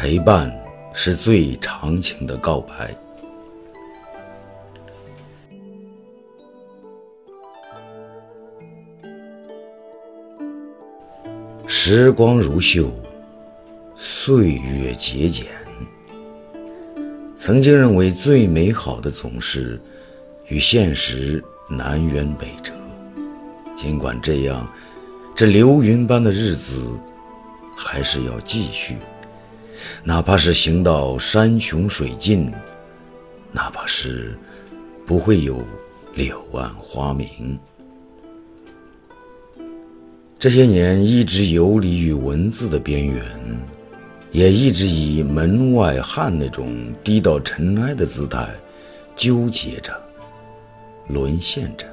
陪伴是最长情的告白。时光如绣，岁月节俭。曾经认为最美好的总是与现实南辕北辙。尽管这样，这流云般的日子还是要继续，哪怕是行到山穷水尽，哪怕是不会有柳暗花明。这些年一直游离于文字的边缘，也一直以门外汉那种低到尘埃的姿态纠结着、沦陷着。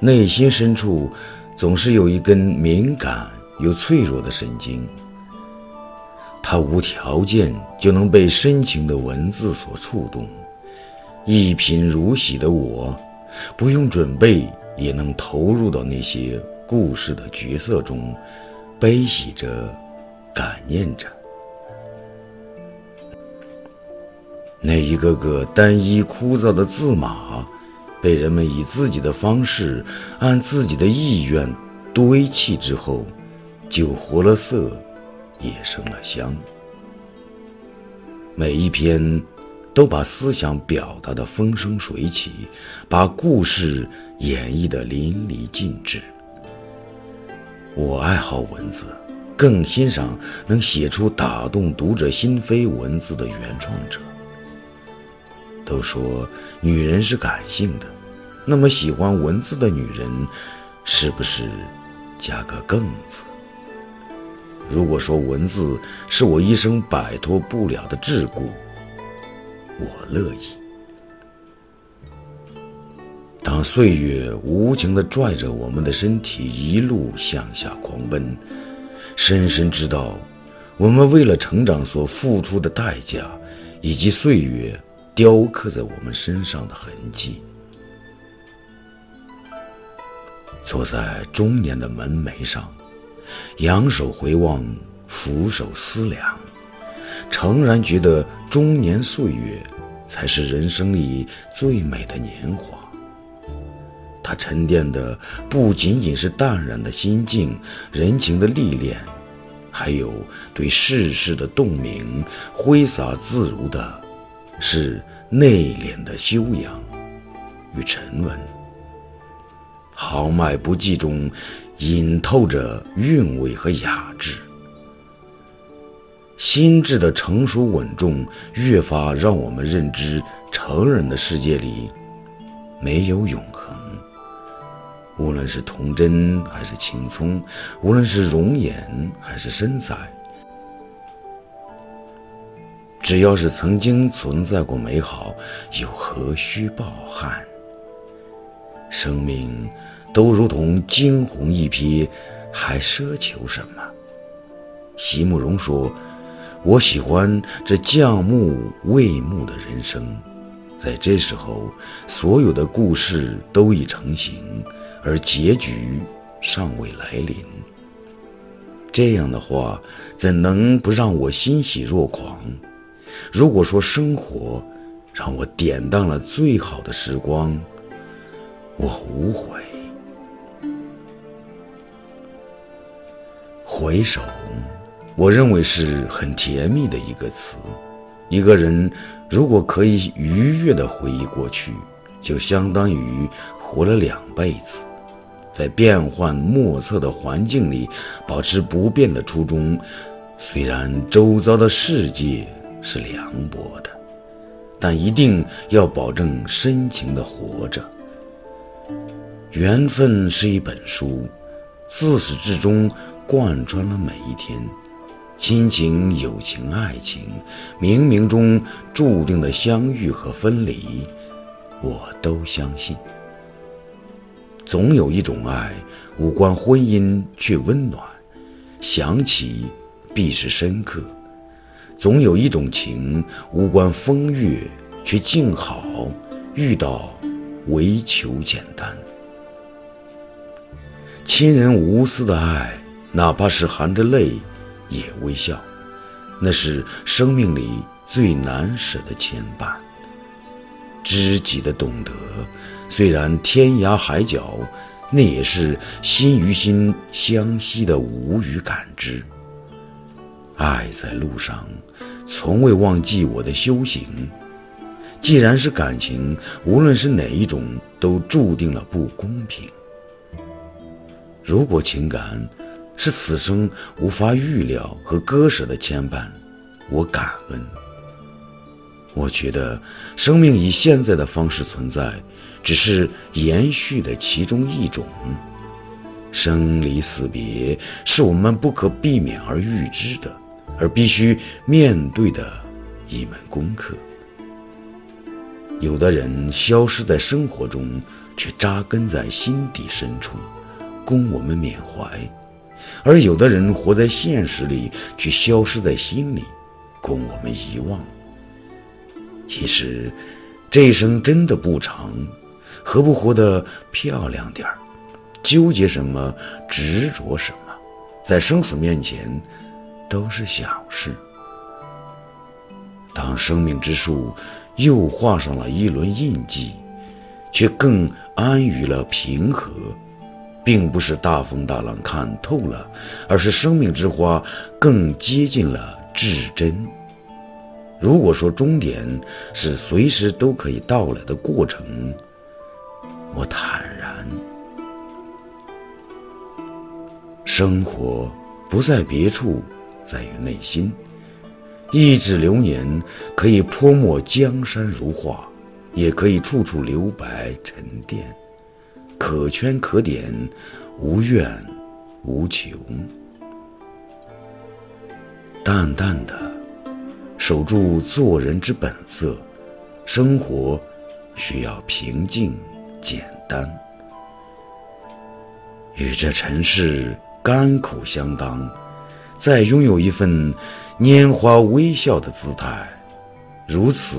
内心深处总是有一根敏感又脆弱的神经，它无条件就能被深情的文字所触动。一贫如洗的我，不用准备也能投入到那些。故事的角色中，悲喜着，感念着，那一个个单一枯燥的字码，被人们以自己的方式，按自己的意愿堆砌之后，就活了色，也生了香。每一篇都把思想表达的风生水起，把故事演绎的淋漓尽致。我爱好文字，更欣赏能写出打动读者心扉文字的原创者。都说女人是感性的，那么喜欢文字的女人，是不是加个更字？如果说文字是我一生摆脱不了的桎梏，我乐意。当岁月无情地拽着我们的身体一路向下狂奔，深深知道我们为了成长所付出的代价，以及岁月雕刻在我们身上的痕迹。坐在中年的门楣上，仰首回望，俯首思量，诚然觉得中年岁月才是人生里最美的年华。它沉淀的不仅仅是淡然的心境、人情的历练，还有对世事的洞明、挥洒自如的，是内敛的修养与沉稳。豪迈不羁中，隐透着韵味和雅致。心智的成熟稳重，越发让我们认知成人的世界里没有永恒。无论是童真还是青葱，无论是容颜还是身材，只要是曾经存在过美好，又何须抱憾？生命都如同惊鸿一瞥，还奢求什么？席慕容说：“我喜欢这将暮未暮的人生，在这时候，所有的故事都已成型。”而结局尚未来临，这样的话，怎能不让我欣喜若狂？如果说生活让我典当了最好的时光，我无悔。回首，我认为是很甜蜜的一个词。一个人如果可以愉悦的回忆过去，就相当于活了两辈子。在变幻莫测的环境里，保持不变的初衷。虽然周遭的世界是凉薄的，但一定要保证深情的活着。缘分是一本书，自始至终贯穿了每一天。亲情、友情、爱情，冥冥中注定的相遇和分离，我都相信。总有一种爱，无关婚姻却温暖，想起必是深刻；总有一种情，无关风月却静好，遇到唯求简单。亲人无私的爱，哪怕是含着泪也微笑；那是生命里最难舍的牵绊。知己的懂得，虽然天涯海角，那也是心与心相惜的无语感知。爱在路上，从未忘记我的修行。既然是感情，无论是哪一种，都注定了不公平。如果情感是此生无法预料和割舍的牵绊，我感恩。我觉得生命以现在的方式存在，只是延续的其中一种。生离死别是我们不可避免而预知的。而必须面对的一门功课。有的人消失在生活中，却扎根在心底深处，供我们缅怀；而有的人活在现实里，却消失在心里，供我们遗忘。其实，这一生真的不长，何不活得漂亮点儿？纠结什么，执着什么？在生死面前。都是小事。当生命之树又画上了一轮印记，却更安于了平和，并不是大风大浪看透了，而是生命之花更接近了至真。如果说终点是随时都可以到来的过程，我坦然。生活不在别处。在于内心，一纸流年可以泼墨江山如画，也可以处处留白沉淀，可圈可点，无怨无求。淡淡的守住做人之本色，生活需要平静简单，与这尘世甘苦相当。再拥有一份拈花微笑的姿态，如此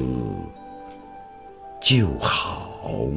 就好。